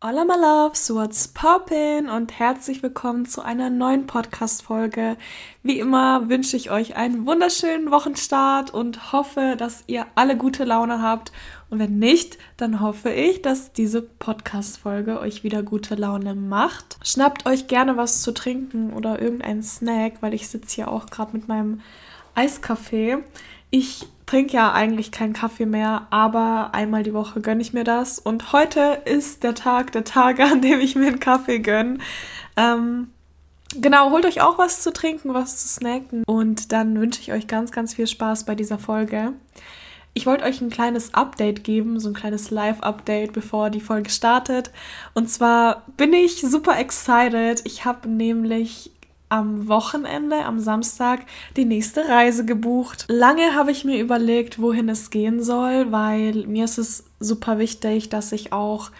Hola my loves, what's poppin? Und herzlich willkommen zu einer neuen Podcast-Folge. Wie immer wünsche ich euch einen wunderschönen Wochenstart und hoffe, dass ihr alle gute Laune habt. Und wenn nicht, dann hoffe ich, dass diese Podcast-Folge euch wieder gute Laune macht. Schnappt euch gerne was zu trinken oder irgendeinen Snack, weil ich sitze hier auch gerade mit meinem Eiskaffee. Ich trinke ja eigentlich keinen Kaffee mehr, aber einmal die Woche gönne ich mir das. Und heute ist der Tag der Tage, an dem ich mir einen Kaffee gönne. Ähm, genau, holt euch auch was zu trinken, was zu snacken. Und dann wünsche ich euch ganz, ganz viel Spaß bei dieser Folge. Ich wollte euch ein kleines Update geben, so ein kleines Live-Update, bevor die Folge startet. Und zwar bin ich super excited. Ich habe nämlich am Wochenende, am Samstag, die nächste Reise gebucht. Lange habe ich mir überlegt, wohin es gehen soll, weil mir ist es super wichtig, dass ich auch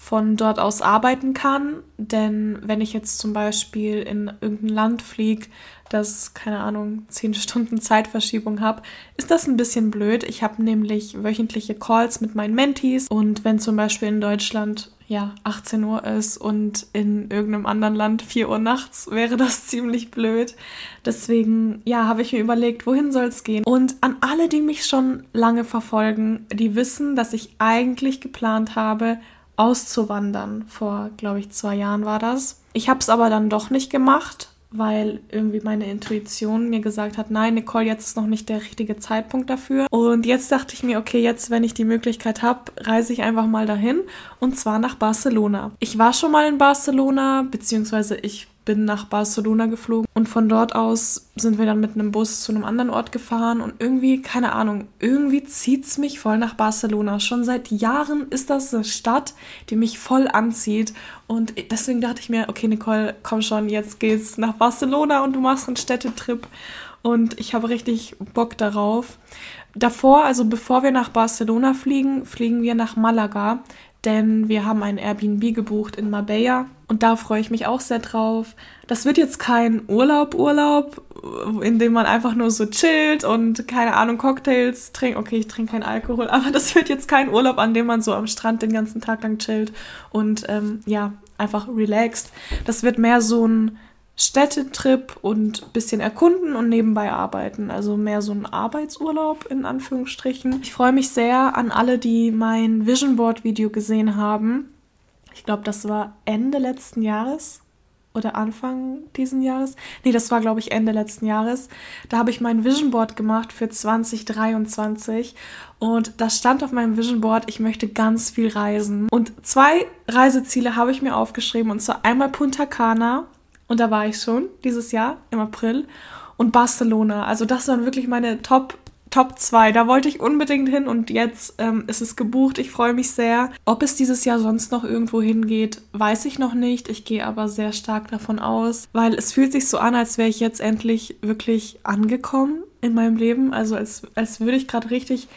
von dort aus arbeiten kann. Denn wenn ich jetzt zum Beispiel in irgendein Land fliege, das, keine Ahnung, 10 Stunden Zeitverschiebung habe, ist das ein bisschen blöd. Ich habe nämlich wöchentliche Calls mit meinen Mentees und wenn zum Beispiel in Deutschland ja 18 Uhr ist und in irgendeinem anderen Land 4 Uhr nachts, wäre das ziemlich blöd. Deswegen, ja, habe ich mir überlegt, wohin soll es gehen. Und an alle, die mich schon lange verfolgen, die wissen, dass ich eigentlich geplant habe, auszuwandern. Vor, glaube ich, zwei Jahren war das. Ich habe es aber dann doch nicht gemacht, weil irgendwie meine Intuition mir gesagt hat, nein, Nicole, jetzt ist noch nicht der richtige Zeitpunkt dafür. Und jetzt dachte ich mir, okay, jetzt, wenn ich die Möglichkeit habe, reise ich einfach mal dahin und zwar nach Barcelona. Ich war schon mal in Barcelona, beziehungsweise ich bin nach Barcelona geflogen und von dort aus sind wir dann mit einem Bus zu einem anderen Ort gefahren und irgendwie, keine Ahnung, irgendwie zieht es mich voll nach Barcelona. Schon seit Jahren ist das eine Stadt, die mich voll anzieht und deswegen dachte ich mir, okay Nicole, komm schon, jetzt geht's nach Barcelona und du machst einen Städtetrip und ich habe richtig Bock darauf. Davor, also bevor wir nach Barcelona fliegen, fliegen wir nach Malaga denn wir haben ein Airbnb gebucht in Marbella und da freue ich mich auch sehr drauf. Das wird jetzt kein Urlaub, Urlaub, in dem man einfach nur so chillt und keine Ahnung Cocktails trinkt. Okay, ich trinke keinen Alkohol, aber das wird jetzt kein Urlaub, an dem man so am Strand den ganzen Tag lang chillt und ähm, ja, einfach relaxed. Das wird mehr so ein Städtetrip und bisschen erkunden und nebenbei arbeiten. Also mehr so ein Arbeitsurlaub in Anführungsstrichen. Ich freue mich sehr an alle, die mein Vision Board Video gesehen haben. Ich glaube, das war Ende letzten Jahres oder Anfang diesen Jahres. Nee, das war, glaube ich, Ende letzten Jahres. Da habe ich mein Vision Board gemacht für 2023 und da stand auf meinem Vision Board, ich möchte ganz viel reisen. Und zwei Reiseziele habe ich mir aufgeschrieben und zwar einmal Punta Cana und da war ich schon dieses Jahr im April. Und Barcelona. Also das waren wirklich meine Top Top 2. Da wollte ich unbedingt hin und jetzt ähm, ist es gebucht. Ich freue mich sehr. Ob es dieses Jahr sonst noch irgendwo hingeht, weiß ich noch nicht. Ich gehe aber sehr stark davon aus, weil es fühlt sich so an, als wäre ich jetzt endlich wirklich angekommen in meinem Leben. Also als, als würde ich gerade richtig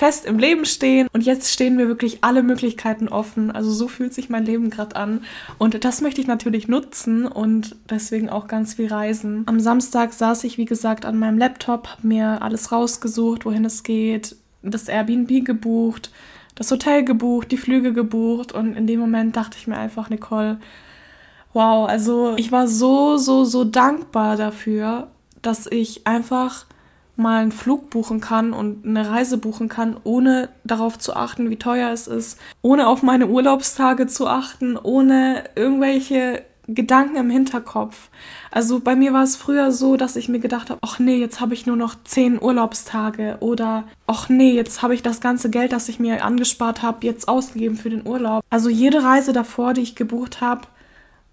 fest im Leben stehen und jetzt stehen mir wirklich alle Möglichkeiten offen. Also so fühlt sich mein Leben gerade an und das möchte ich natürlich nutzen und deswegen auch ganz viel reisen. Am Samstag saß ich wie gesagt an meinem Laptop, habe mir alles rausgesucht, wohin es geht, das Airbnb gebucht, das Hotel gebucht, die Flüge gebucht und in dem Moment dachte ich mir einfach, Nicole, wow, also ich war so, so, so dankbar dafür, dass ich einfach mal einen Flug buchen kann und eine Reise buchen kann, ohne darauf zu achten, wie teuer es ist, ohne auf meine Urlaubstage zu achten, ohne irgendwelche Gedanken im Hinterkopf. Also bei mir war es früher so, dass ich mir gedacht habe, ach nee, jetzt habe ich nur noch zehn Urlaubstage oder ach nee, jetzt habe ich das ganze Geld, das ich mir angespart habe, jetzt ausgegeben für den Urlaub. Also jede Reise davor, die ich gebucht habe,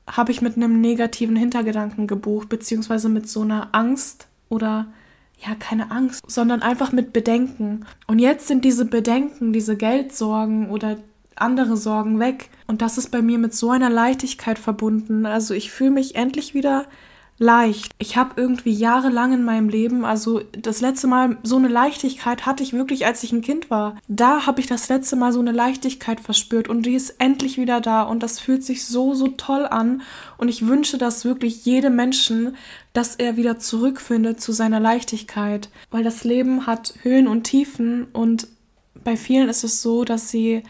habe ich mit einem negativen Hintergedanken gebucht, beziehungsweise mit so einer Angst oder ja, keine Angst, sondern einfach mit Bedenken. Und jetzt sind diese Bedenken, diese Geldsorgen oder andere Sorgen weg. Und das ist bei mir mit so einer Leichtigkeit verbunden. Also ich fühle mich endlich wieder leicht. Ich habe irgendwie jahrelang in meinem Leben, also das letzte Mal so eine Leichtigkeit hatte ich wirklich, als ich ein Kind war. Da habe ich das letzte Mal so eine Leichtigkeit verspürt und die ist endlich wieder da und das fühlt sich so, so toll an und ich wünsche das wirklich jedem Menschen, dass er wieder zurückfindet zu seiner Leichtigkeit, weil das Leben hat Höhen und Tiefen und bei vielen ist es so, dass sie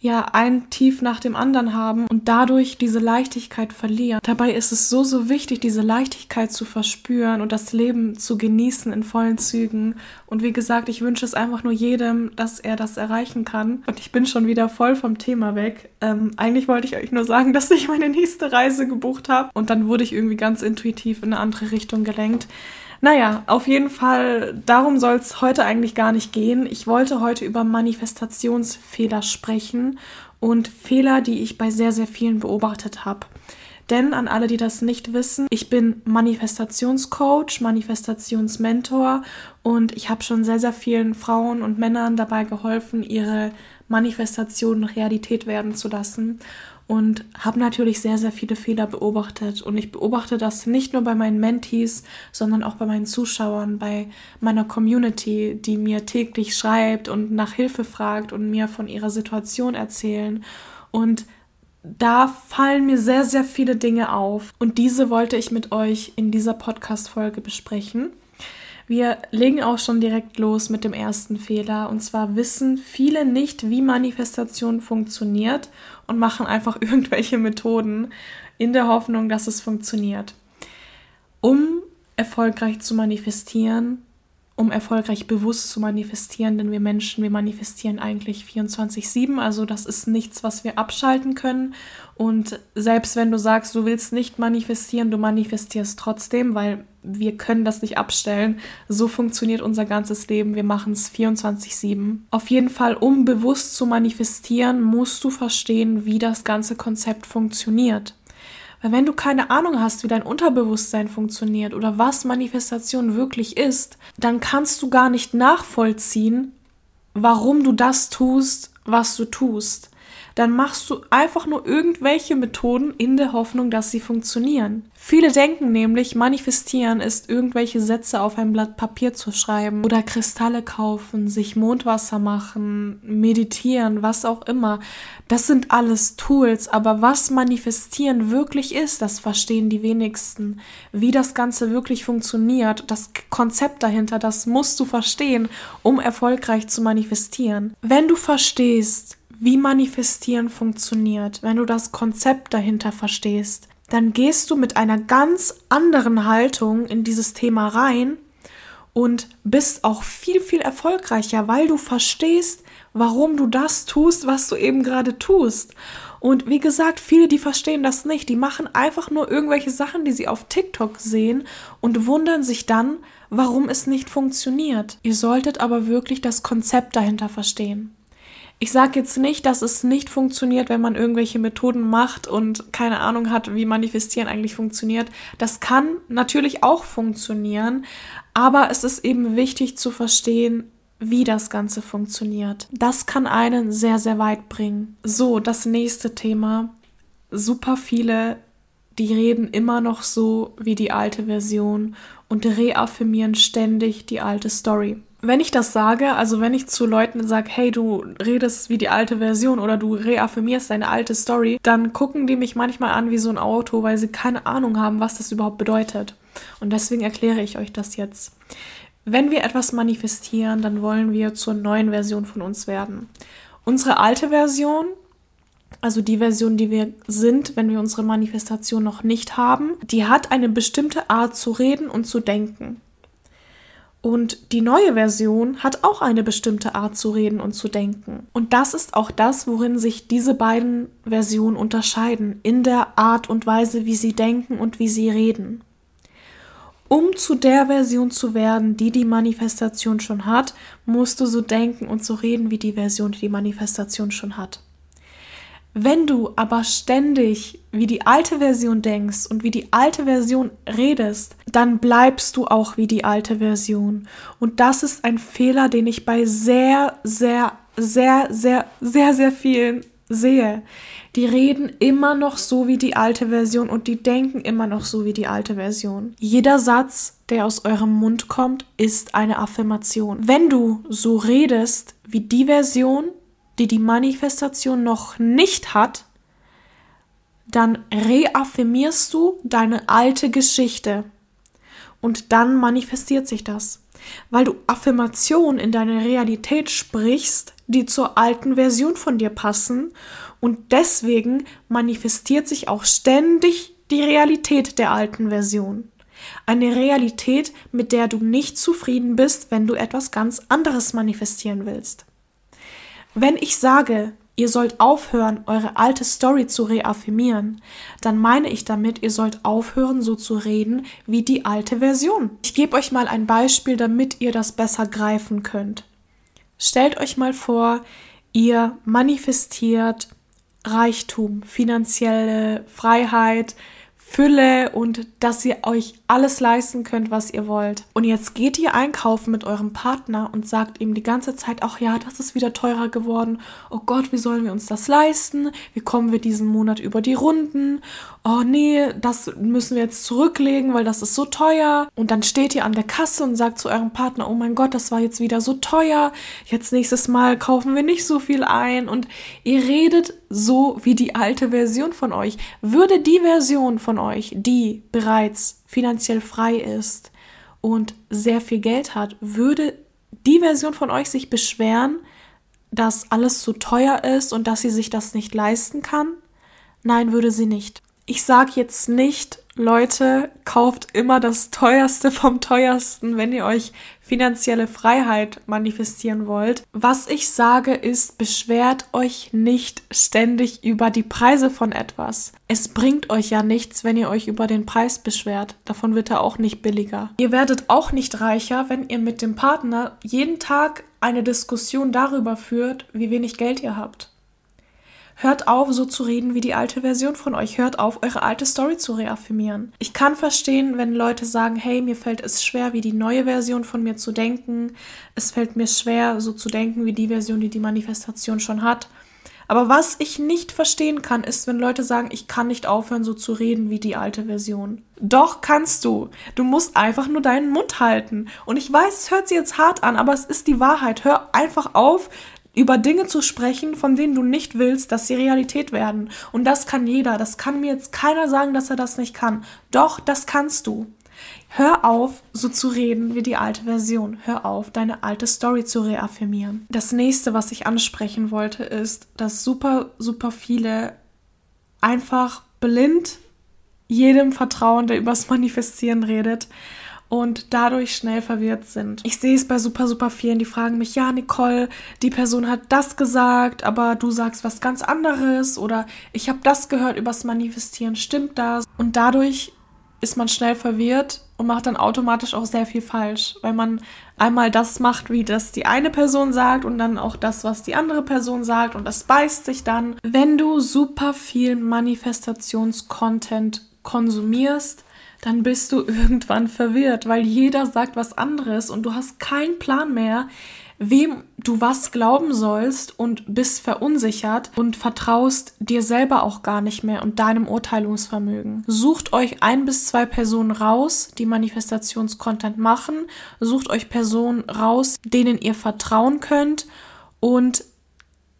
ja ein Tief nach dem anderen haben und dadurch diese Leichtigkeit verlieren. Dabei ist es so, so wichtig, diese Leichtigkeit zu verspüren und das Leben zu genießen in vollen Zügen. Und wie gesagt, ich wünsche es einfach nur jedem, dass er das erreichen kann. Und ich bin schon wieder voll vom Thema weg. Ähm, eigentlich wollte ich euch nur sagen, dass ich meine nächste Reise gebucht habe und dann wurde ich irgendwie ganz intuitiv in eine andere Richtung gelenkt. Naja, auf jeden Fall, darum soll es heute eigentlich gar nicht gehen. Ich wollte heute über Manifestationsfehler sprechen und Fehler, die ich bei sehr, sehr vielen beobachtet habe. Denn an alle, die das nicht wissen, ich bin Manifestationscoach, Manifestationsmentor und ich habe schon sehr, sehr vielen Frauen und Männern dabei geholfen, ihre Manifestationen Realität werden zu lassen und habe natürlich sehr, sehr viele Fehler beobachtet. Und ich beobachte das nicht nur bei meinen Mentees, sondern auch bei meinen Zuschauern, bei meiner Community, die mir täglich schreibt und nach Hilfe fragt und mir von ihrer Situation erzählen. Und da fallen mir sehr, sehr viele Dinge auf. Und diese wollte ich mit euch in dieser Podcast-Folge besprechen. Wir legen auch schon direkt los mit dem ersten Fehler. Und zwar wissen viele nicht, wie Manifestation funktioniert und machen einfach irgendwelche Methoden in der Hoffnung, dass es funktioniert. Um erfolgreich zu manifestieren, um erfolgreich bewusst zu manifestieren, denn wir Menschen, wir manifestieren eigentlich 24/7, also das ist nichts, was wir abschalten können. Und selbst wenn du sagst, du willst nicht manifestieren, du manifestierst trotzdem, weil wir können das nicht abstellen. So funktioniert unser ganzes Leben. Wir machen es 24/7. Auf jeden Fall, um bewusst zu manifestieren, musst du verstehen, wie das ganze Konzept funktioniert. Weil wenn du keine Ahnung hast, wie dein Unterbewusstsein funktioniert oder was Manifestation wirklich ist, dann kannst du gar nicht nachvollziehen, warum du das tust, was du tust dann machst du einfach nur irgendwelche Methoden in der Hoffnung, dass sie funktionieren. Viele denken nämlich, manifestieren ist irgendwelche Sätze auf ein Blatt Papier zu schreiben oder Kristalle kaufen, sich Mondwasser machen, meditieren, was auch immer. Das sind alles Tools, aber was manifestieren wirklich ist, das verstehen die wenigsten. Wie das Ganze wirklich funktioniert, das Konzept dahinter, das musst du verstehen, um erfolgreich zu manifestieren. Wenn du verstehst, wie Manifestieren funktioniert, wenn du das Konzept dahinter verstehst, dann gehst du mit einer ganz anderen Haltung in dieses Thema rein und bist auch viel, viel erfolgreicher, weil du verstehst, warum du das tust, was du eben gerade tust. Und wie gesagt, viele, die verstehen das nicht, die machen einfach nur irgendwelche Sachen, die sie auf TikTok sehen und wundern sich dann, warum es nicht funktioniert. Ihr solltet aber wirklich das Konzept dahinter verstehen. Ich sage jetzt nicht, dass es nicht funktioniert, wenn man irgendwelche Methoden macht und keine Ahnung hat, wie Manifestieren eigentlich funktioniert. Das kann natürlich auch funktionieren, aber es ist eben wichtig zu verstehen, wie das Ganze funktioniert. Das kann einen sehr, sehr weit bringen. So, das nächste Thema. Super viele, die reden immer noch so wie die alte Version und reaffirmieren ständig die alte Story wenn ich das sage, also wenn ich zu Leuten sage, hey, du redest wie die alte Version oder du reaffirmierst deine alte Story, dann gucken die mich manchmal an wie so ein Auto, weil sie keine Ahnung haben, was das überhaupt bedeutet. Und deswegen erkläre ich euch das jetzt. Wenn wir etwas manifestieren, dann wollen wir zur neuen Version von uns werden. Unsere alte Version, also die Version, die wir sind, wenn wir unsere Manifestation noch nicht haben, die hat eine bestimmte Art zu reden und zu denken. Und die neue Version hat auch eine bestimmte Art zu reden und zu denken. Und das ist auch das, worin sich diese beiden Versionen unterscheiden, in der Art und Weise, wie sie denken und wie sie reden. Um zu der Version zu werden, die die Manifestation schon hat, musst du so denken und so reden wie die Version, die die Manifestation schon hat. Wenn du aber ständig wie die alte Version denkst und wie die alte Version redest, dann bleibst du auch wie die alte Version. Und das ist ein Fehler, den ich bei sehr, sehr, sehr, sehr, sehr, sehr vielen sehe. Die reden immer noch so wie die alte Version und die denken immer noch so wie die alte Version. Jeder Satz, der aus eurem Mund kommt, ist eine Affirmation. Wenn du so redest wie die Version, die die Manifestation noch nicht hat, dann reaffirmierst du deine alte Geschichte. Und dann manifestiert sich das, weil du Affirmationen in deine Realität sprichst, die zur alten Version von dir passen und deswegen manifestiert sich auch ständig die Realität der alten Version. Eine Realität, mit der du nicht zufrieden bist, wenn du etwas ganz anderes manifestieren willst. Wenn ich sage, ihr sollt aufhören, eure alte Story zu reaffirmieren, dann meine ich damit, ihr sollt aufhören, so zu reden wie die alte Version. Ich gebe euch mal ein Beispiel, damit ihr das besser greifen könnt. Stellt euch mal vor, ihr manifestiert Reichtum, finanzielle Freiheit, Fülle und dass ihr euch alles leisten könnt, was ihr wollt. Und jetzt geht ihr einkaufen mit eurem Partner und sagt ihm die ganze Zeit, ach ja, das ist wieder teurer geworden. Oh Gott, wie sollen wir uns das leisten? Wie kommen wir diesen Monat über die Runden? Oh nee, das müssen wir jetzt zurücklegen, weil das ist so teuer. Und dann steht ihr an der Kasse und sagt zu eurem Partner, oh mein Gott, das war jetzt wieder so teuer. Jetzt nächstes Mal kaufen wir nicht so viel ein. Und ihr redet so wie die alte Version von euch. Würde die Version von euch, die bereits finanziell frei ist und sehr viel Geld hat, würde die Version von euch sich beschweren, dass alles zu teuer ist und dass sie sich das nicht leisten kann? Nein, würde sie nicht. Ich sage jetzt nicht, Leute, kauft immer das teuerste vom teuersten, wenn ihr euch finanzielle Freiheit manifestieren wollt. Was ich sage ist, beschwert euch nicht ständig über die Preise von etwas. Es bringt euch ja nichts, wenn ihr euch über den Preis beschwert. Davon wird er auch nicht billiger. Ihr werdet auch nicht reicher, wenn ihr mit dem Partner jeden Tag eine Diskussion darüber führt, wie wenig Geld ihr habt. Hört auf, so zu reden wie die alte Version von euch. Hört auf, eure alte Story zu reaffirmieren. Ich kann verstehen, wenn Leute sagen, hey, mir fällt es schwer, wie die neue Version von mir zu denken. Es fällt mir schwer, so zu denken wie die Version, die die Manifestation schon hat. Aber was ich nicht verstehen kann, ist, wenn Leute sagen, ich kann nicht aufhören, so zu reden wie die alte Version. Doch kannst du. Du musst einfach nur deinen Mund halten. Und ich weiß, es hört sich jetzt hart an, aber es ist die Wahrheit. Hör einfach auf, über Dinge zu sprechen, von denen du nicht willst, dass sie Realität werden. Und das kann jeder. Das kann mir jetzt keiner sagen, dass er das nicht kann. Doch, das kannst du. Hör auf, so zu reden wie die alte Version. Hör auf, deine alte Story zu reaffirmieren. Das nächste, was ich ansprechen wollte, ist, dass super, super viele einfach blind jedem vertrauen, der übers Manifestieren redet und dadurch schnell verwirrt sind. Ich sehe es bei super, super vielen, die fragen mich, ja, Nicole, die Person hat das gesagt, aber du sagst was ganz anderes oder ich habe das gehört übers Manifestieren, stimmt das? Und dadurch ist man schnell verwirrt und macht dann automatisch auch sehr viel falsch, weil man einmal das macht, wie das die eine Person sagt und dann auch das, was die andere Person sagt und das beißt sich dann. Wenn du super viel Manifestationscontent konsumierst, dann bist du irgendwann verwirrt, weil jeder sagt was anderes und du hast keinen Plan mehr, wem du was glauben sollst und bist verunsichert und vertraust dir selber auch gar nicht mehr und deinem Urteilungsvermögen. Sucht euch ein bis zwei Personen raus, die Manifestationscontent machen. Sucht euch Personen raus, denen ihr vertrauen könnt und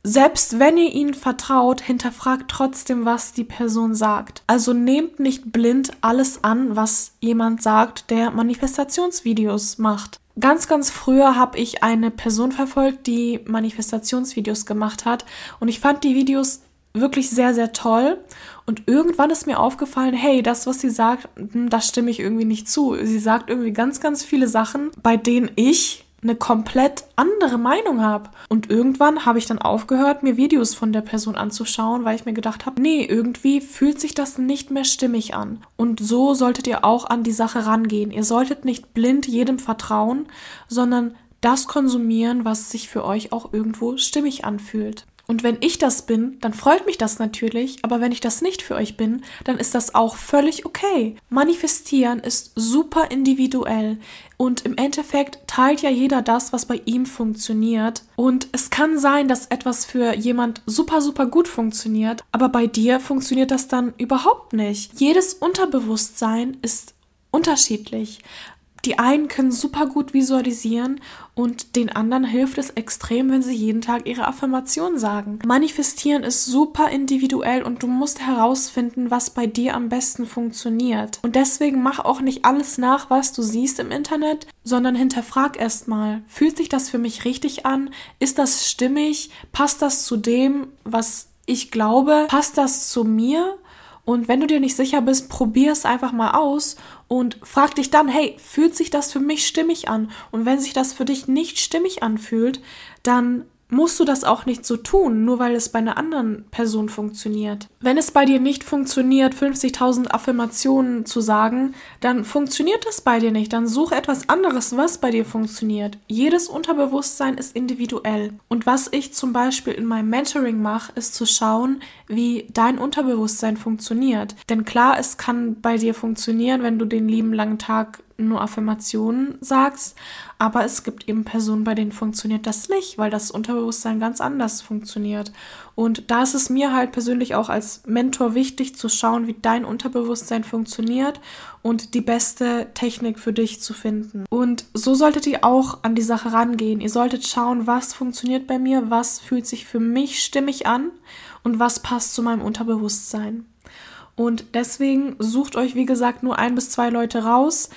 selbst wenn ihr ihnen vertraut, hinterfragt trotzdem, was die Person sagt. Also nehmt nicht blind alles an, was jemand sagt, der Manifestationsvideos macht. Ganz, ganz früher habe ich eine Person verfolgt, die Manifestationsvideos gemacht hat und ich fand die Videos wirklich sehr, sehr toll. Und irgendwann ist mir aufgefallen, hey, das, was sie sagt, hm, das stimme ich irgendwie nicht zu. Sie sagt irgendwie ganz, ganz viele Sachen, bei denen ich eine komplett andere Meinung habe. Und irgendwann habe ich dann aufgehört, mir Videos von der Person anzuschauen, weil ich mir gedacht habe, nee, irgendwie fühlt sich das nicht mehr stimmig an. Und so solltet ihr auch an die Sache rangehen. Ihr solltet nicht blind jedem vertrauen, sondern das konsumieren, was sich für euch auch irgendwo stimmig anfühlt. Und wenn ich das bin, dann freut mich das natürlich, aber wenn ich das nicht für euch bin, dann ist das auch völlig okay. Manifestieren ist super individuell und im Endeffekt teilt ja jeder das, was bei ihm funktioniert. Und es kann sein, dass etwas für jemand super, super gut funktioniert, aber bei dir funktioniert das dann überhaupt nicht. Jedes Unterbewusstsein ist unterschiedlich. Die einen können super gut visualisieren und den anderen hilft es extrem, wenn sie jeden Tag ihre Affirmation sagen. Manifestieren ist super individuell und du musst herausfinden, was bei dir am besten funktioniert. Und deswegen mach auch nicht alles nach, was du siehst im Internet, sondern hinterfrag erstmal, fühlt sich das für mich richtig an? Ist das stimmig? Passt das zu dem, was ich glaube? Passt das zu mir? Und wenn du dir nicht sicher bist, probier es einfach mal aus und frag dich dann, hey, fühlt sich das für mich stimmig an? Und wenn sich das für dich nicht stimmig anfühlt, dann musst du das auch nicht so tun, nur weil es bei einer anderen Person funktioniert. Wenn es bei dir nicht funktioniert, 50.000 Affirmationen zu sagen, dann funktioniert das bei dir nicht. Dann such etwas anderes, was bei dir funktioniert. Jedes Unterbewusstsein ist individuell. Und was ich zum Beispiel in meinem Mentoring mache, ist zu schauen, wie dein Unterbewusstsein funktioniert. Denn klar, es kann bei dir funktionieren, wenn du den lieben langen Tag nur Affirmationen sagst, aber es gibt eben Personen, bei denen funktioniert das nicht, weil das Unterbewusstsein ganz anders funktioniert. Und da ist es mir halt persönlich auch als Mentor wichtig zu schauen, wie dein Unterbewusstsein funktioniert und die beste Technik für dich zu finden. Und so solltet ihr auch an die Sache rangehen. Ihr solltet schauen, was funktioniert bei mir, was fühlt sich für mich stimmig an und was passt zu meinem Unterbewusstsein. Und deswegen sucht euch, wie gesagt, nur ein bis zwei Leute raus,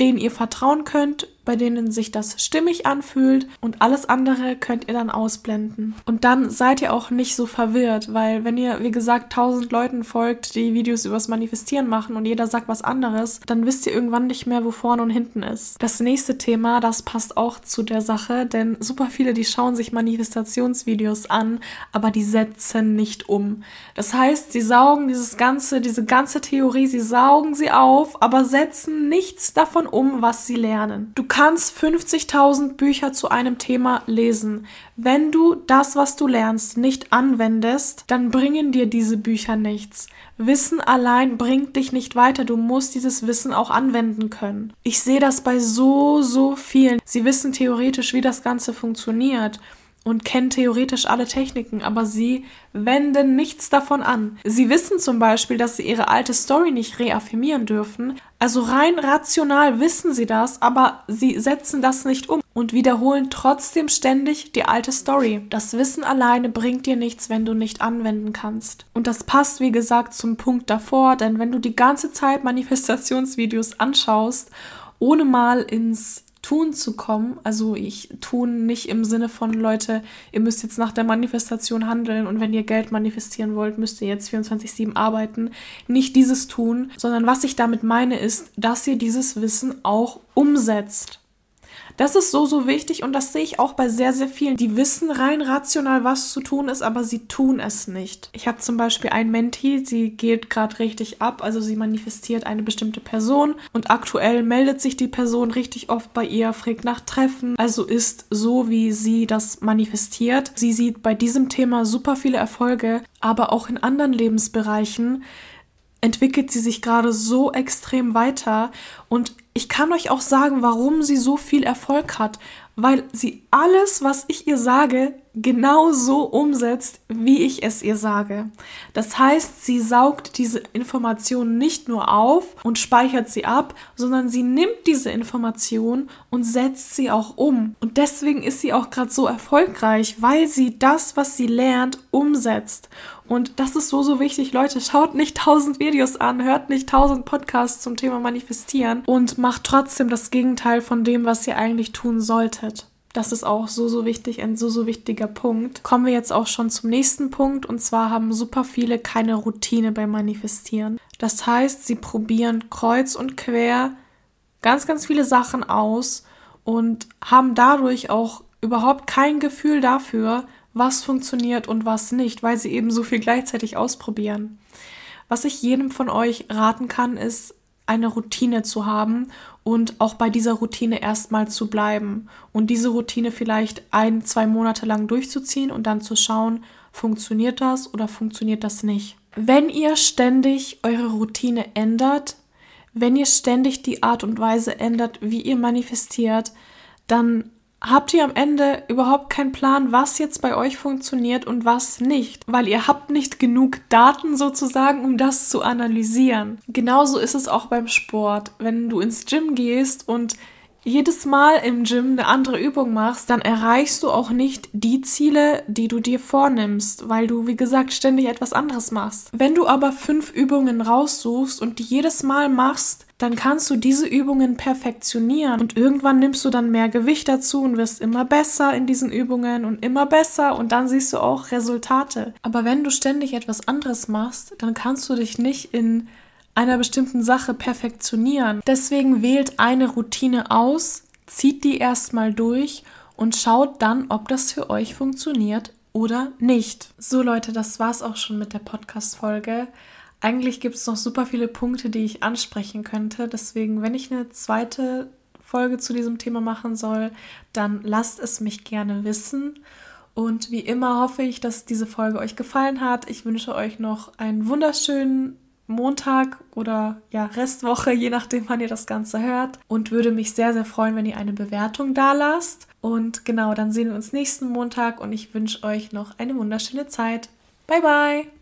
denen ihr vertrauen könnt, bei denen sich das stimmig anfühlt und alles andere könnt ihr dann ausblenden. Und dann seid ihr auch nicht so verwirrt, weil wenn ihr, wie gesagt, tausend Leuten folgt, die Videos übers Manifestieren machen und jeder sagt was anderes, dann wisst ihr irgendwann nicht mehr, wo vorne und hinten ist. Das nächste Thema, das passt auch zu der Sache, denn super viele, die schauen sich Manifestationsvideos an, aber die setzen nicht um. Das heißt, sie saugen dieses ganze, diese ganze Theorie, sie saugen sie auf, aber setzen nichts davon um, was sie lernen. Du kannst kannst 50.000 Bücher zu einem Thema lesen. Wenn du das, was du lernst, nicht anwendest, dann bringen dir diese Bücher nichts. Wissen allein bringt dich nicht weiter. Du musst dieses Wissen auch anwenden können. Ich sehe das bei so, so vielen. Sie wissen theoretisch, wie das Ganze funktioniert und kennen theoretisch alle Techniken, aber sie wenden nichts davon an. Sie wissen zum Beispiel, dass sie ihre alte Story nicht reaffirmieren dürfen. Also rein rational wissen sie das, aber sie setzen das nicht um und wiederholen trotzdem ständig die alte Story. Das Wissen alleine bringt dir nichts, wenn du nicht anwenden kannst. Und das passt, wie gesagt, zum Punkt davor, denn wenn du die ganze Zeit Manifestationsvideos anschaust, ohne mal ins Tun zu kommen. Also ich tun nicht im Sinne von Leute, ihr müsst jetzt nach der Manifestation handeln und wenn ihr Geld manifestieren wollt, müsst ihr jetzt 24/7 arbeiten. Nicht dieses tun, sondern was ich damit meine ist, dass ihr dieses Wissen auch umsetzt. Das ist so, so wichtig und das sehe ich auch bei sehr, sehr vielen. Die wissen rein rational, was zu tun ist, aber sie tun es nicht. Ich habe zum Beispiel ein Menti, sie geht gerade richtig ab, also sie manifestiert eine bestimmte Person und aktuell meldet sich die Person richtig oft bei ihr, fragt nach Treffen, also ist so, wie sie das manifestiert. Sie sieht bei diesem Thema super viele Erfolge, aber auch in anderen Lebensbereichen entwickelt sie sich gerade so extrem weiter. Und ich kann euch auch sagen, warum sie so viel Erfolg hat, weil sie alles, was ich ihr sage, genau so umsetzt, wie ich es ihr sage. Das heißt, sie saugt diese Information nicht nur auf und speichert sie ab, sondern sie nimmt diese Information und setzt sie auch um. Und deswegen ist sie auch gerade so erfolgreich, weil sie das, was sie lernt, umsetzt. Und das ist so, so wichtig. Leute, schaut nicht tausend Videos an, hört nicht tausend Podcasts zum Thema Manifestieren und macht trotzdem das Gegenteil von dem, was ihr eigentlich tun solltet. Das ist auch so, so wichtig, ein so, so wichtiger Punkt. Kommen wir jetzt auch schon zum nächsten Punkt. Und zwar haben super viele keine Routine beim Manifestieren. Das heißt, sie probieren kreuz und quer ganz, ganz viele Sachen aus und haben dadurch auch überhaupt kein Gefühl dafür, was funktioniert und was nicht, weil sie eben so viel gleichzeitig ausprobieren. Was ich jedem von euch raten kann, ist eine Routine zu haben und auch bei dieser Routine erstmal zu bleiben und diese Routine vielleicht ein, zwei Monate lang durchzuziehen und dann zu schauen, funktioniert das oder funktioniert das nicht. Wenn ihr ständig eure Routine ändert, wenn ihr ständig die Art und Weise ändert, wie ihr manifestiert, dann habt ihr am Ende überhaupt keinen Plan, was jetzt bei euch funktioniert und was nicht, weil ihr habt nicht genug Daten sozusagen, um das zu analysieren. Genauso ist es auch beim Sport. Wenn du ins Gym gehst und jedes Mal im Gym eine andere Übung machst, dann erreichst du auch nicht die Ziele, die du dir vornimmst, weil du, wie gesagt, ständig etwas anderes machst. Wenn du aber fünf Übungen raussuchst und die jedes Mal machst, dann kannst du diese Übungen perfektionieren und irgendwann nimmst du dann mehr Gewicht dazu und wirst immer besser in diesen Übungen und immer besser und dann siehst du auch Resultate. Aber wenn du ständig etwas anderes machst, dann kannst du dich nicht in einer bestimmten Sache perfektionieren. Deswegen wählt eine Routine aus, zieht die erstmal durch und schaut dann, ob das für euch funktioniert oder nicht. So Leute, das war's auch schon mit der Podcast-Folge. Eigentlich gibt es noch super viele Punkte, die ich ansprechen könnte. Deswegen, wenn ich eine zweite Folge zu diesem Thema machen soll, dann lasst es mich gerne wissen. Und wie immer hoffe ich, dass diese Folge euch gefallen hat. Ich wünsche euch noch einen wunderschönen Montag oder ja Restwoche, je nachdem, wann ihr das Ganze hört. Und würde mich sehr, sehr freuen, wenn ihr eine Bewertung da lasst. Und genau, dann sehen wir uns nächsten Montag und ich wünsche euch noch eine wunderschöne Zeit. Bye, bye!